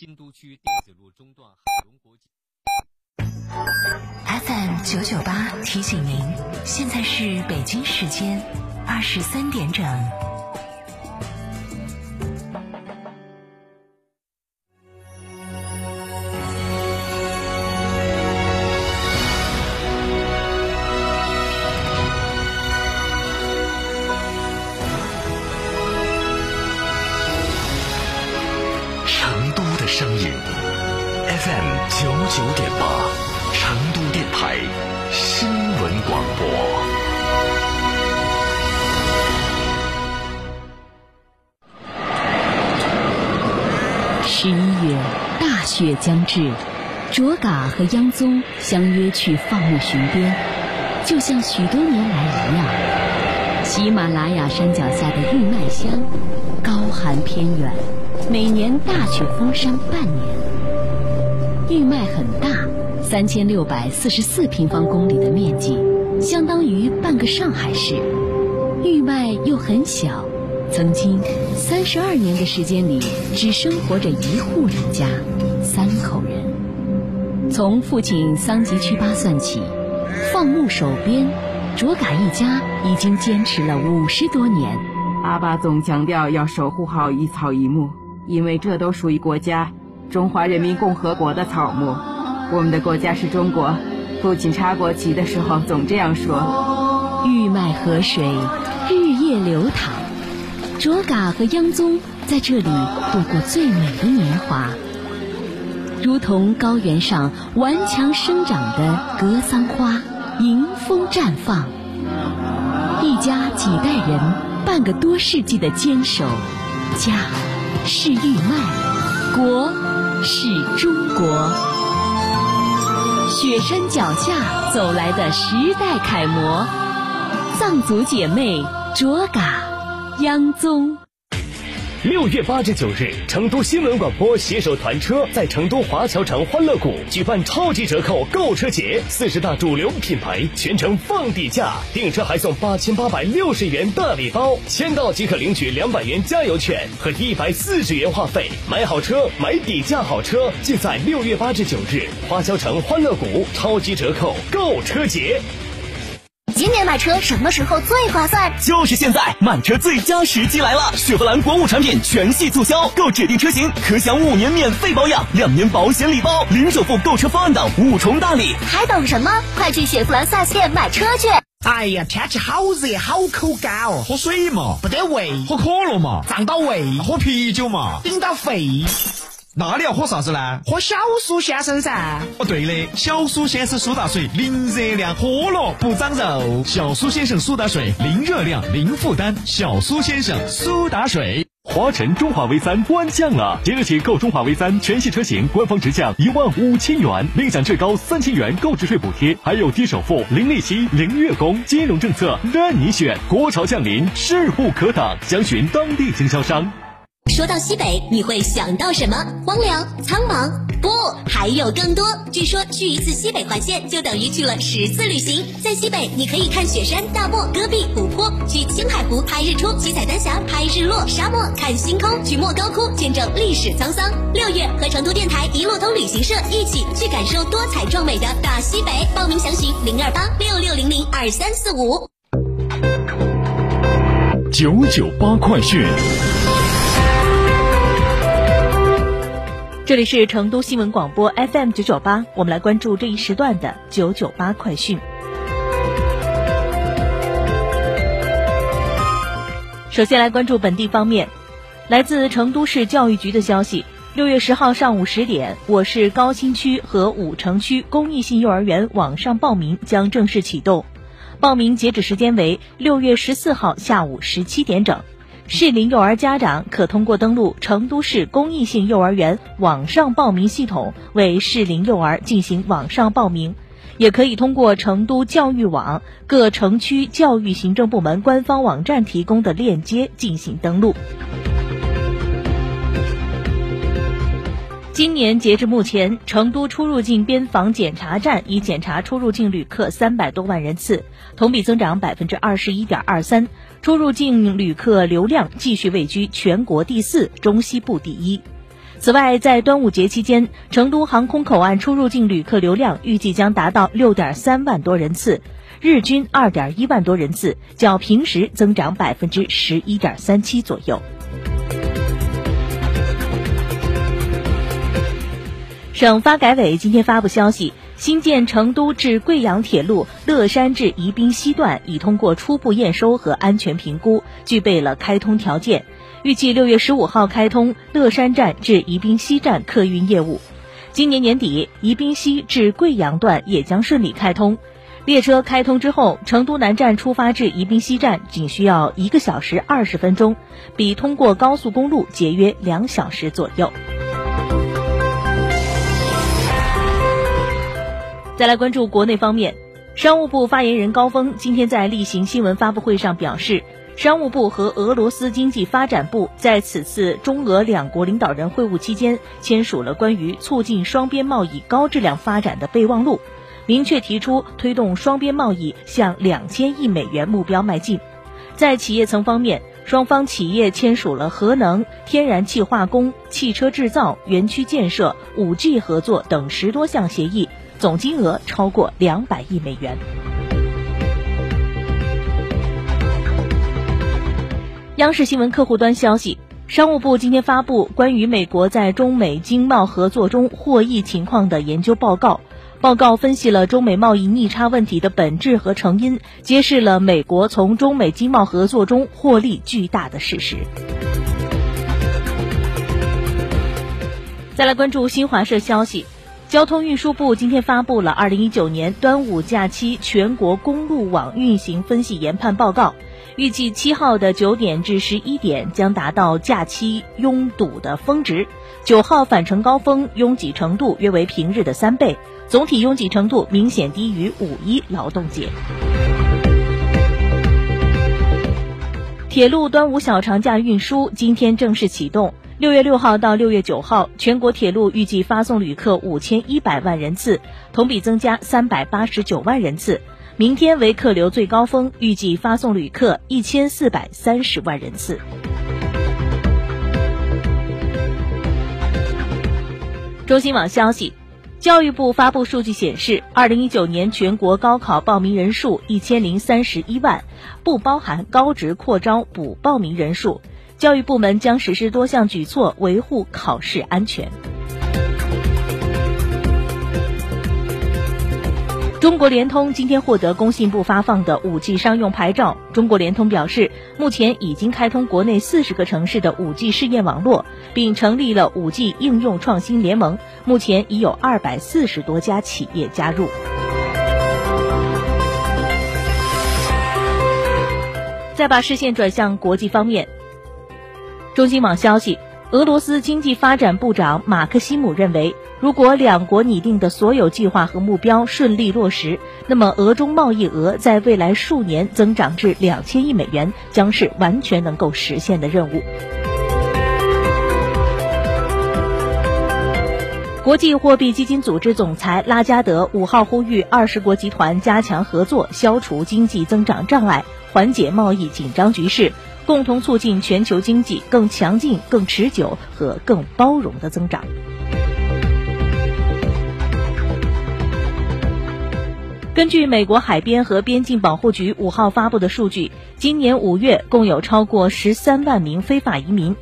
京都区电子路中段海龙国际。FM 九九八提醒您，现在是北京时间二十三点整。播。十一月，大雪将至，卓嘎和央宗相约去放牧巡边，就像许多年来一样。喜马拉雅山脚下的玉麦乡，高寒偏远，每年大雪封山半年。玉麦很大，三千六百四十四平方公里的面积，相当于半个上海市。玉麦又很小，曾经三十二年的时间里，只生活着一户人家，三口人。从父亲桑吉曲巴算起，放牧守边，卓嘎一家已经坚持了五十多年。阿爸总强调要守护好一草一木，因为这都属于国家——中华人民共和国的草木。我们的国家是中国。父亲插国旗的时候总这样说。玉麦河水，日夜流淌。卓嘎和央宗在这里度过最美的年华，如同高原上顽强生长的格桑花，迎风绽放。一家几代人，半个多世纪的坚守，家是玉麦，国是中国。雪山脚下走来的时代楷模，藏族姐妹卓嘎、央宗。六月八至九日，成都新闻广播携手团车在成都华侨城欢乐谷举办超级折扣购车节，四十大主流品牌全程放底价，订车还送八千八百六十元大礼包，签到即可领取两百元加油券和一百四十元话费。买好车，买底价好车，尽在六月八至九日华侨城欢乐谷超级折扣购车节。今年买车什么时候最划算？就是现在，买车最佳时机来了！雪佛兰国五产品全系促销，购指定车型可享五年免费保养、两年保险礼包、零首付购车方案等五重大礼。还等什么？快去雪佛兰 4S 店买车去！哎呀，天气好热，好口干哦，喝水嘛，不得胃；喝可乐嘛，胀到胃；喝啤酒嘛，顶到肺。那你要喝啥子呢？喝小苏先生噻！哦，对的，小苏先生苏打水，零热量，喝了不长肉。小苏先生苏打水，零热量，零负担。小苏先生苏打水。华晨中华 V 三官降了，即日起购中华 V 三全系车型，官方直降一万五千元，另享最高三千元购置税补贴，还有低首付、零利息、零月供，金融政策任你选。国潮降临，势不可挡，详询当地经销商。说到西北，你会想到什么？荒凉、苍茫？不，还有更多。据说去一次西北环线就等于去了十次旅行。在西北，你可以看雪山、大漠、戈壁、湖泊；去青海湖拍日出、七彩丹霞、拍日落；沙漠看星空；去莫高窟见证历史沧桑。六月和成都电台一路通旅行社一起去感受多彩壮美的大西北。报名详询零二八六六零零二三四五。九九八快讯。这里是成都新闻广播 FM 九九八，我们来关注这一时段的九九八快讯。首先来关注本地方面，来自成都市教育局的消息，六月十号上午十点，我市高新区和武城区公益性幼儿园网上报名将正式启动，报名截止时间为六月十四号下午十七点整。适龄幼儿家长可通过登录成都市公益性幼儿园网上报名系统为适龄幼儿进行网上报名，也可以通过成都教育网各城区教育行政部门官方网站提供的链接进行登录。今年截至目前，成都出入境边防检查站已检查出入境旅客三百多万人次，同比增长百分之二十一点二三，出入境旅客流量继续位居全国第四、中西部第一。此外，在端午节期间，成都航空口岸出入境旅客流量预计将达到六点三万多人次，日均二点一万多人次，较平时增长百分之十一点三七左右。省发改委今天发布消息，新建成都至贵阳铁路乐山至宜宾西段已通过初步验收和安全评估，具备了开通条件。预计六月十五号开通乐山站至宜宾西站客运业务，今年年底宜宾西至贵阳段也将顺利开通。列车开通之后，成都南站出发至宜宾西站仅需要一个小时二十分钟，比通过高速公路节约两小时左右。再来关注国内方面，商务部发言人高峰今天在例行新闻发布会上表示。商务部和俄罗斯经济发展部在此次中俄两国领导人会晤期间签署了关于促进双边贸易高质量发展的备忘录，明确提出推动双边贸易向两千亿美元目标迈进。在企业层方面，双方企业签署了核能、天然气化工、汽车制造、园区建设、五 G 合作等十多项协议，总金额超过两百亿美元。央视新闻客户端消息，商务部今天发布关于美国在中美经贸合作中获益情况的研究报告。报告分析了中美贸易逆差问题的本质和成因，揭示了美国从中美经贸合作中获利巨大的事实。再来关注新华社消息，交通运输部今天发布了二零一九年端午假期全国公路网运行分析研判报告。预计七号的九点至十一点将达到假期拥堵的峰值，九号返程高峰拥挤程度约为平日的三倍，总体拥挤程度明显低于五一劳动节。铁路端午小长假运输今天正式启动，六月六号到六月九号，全国铁路预计发送旅客五千一百万人次，同比增加三百八十九万人次。明天为客流最高峰，预计发送旅客一千四百三十万人次。中新网消息，教育部发布数据显示，二零一九年全国高考报名人数一千零三十一万，不包含高职扩招补报名人数。教育部门将实施多项举措，维护考试安全。中国联通今天获得工信部发放的 5G 商用牌照。中国联通表示，目前已经开通国内四十个城市的 5G 试验网络，并成立了 5G 应用创新联盟，目前已有二百四十多家企业加入。再把视线转向国际方面，中新网消息。俄罗斯经济发展部长马克西姆认为，如果两国拟定的所有计划和目标顺利落实，那么俄中贸易额在未来数年增长至两千亿美元，将是完全能够实现的任务。国际货币基金组织总裁拉加德五号呼吁二十国集团加强合作，消除经济增长障碍，缓解贸易紧张局势。共同促进全球经济更强劲、更持久和更包容的增长。根据美国海边和边境保护局五号发布的数据，今年五月共有超过十三万名非法移民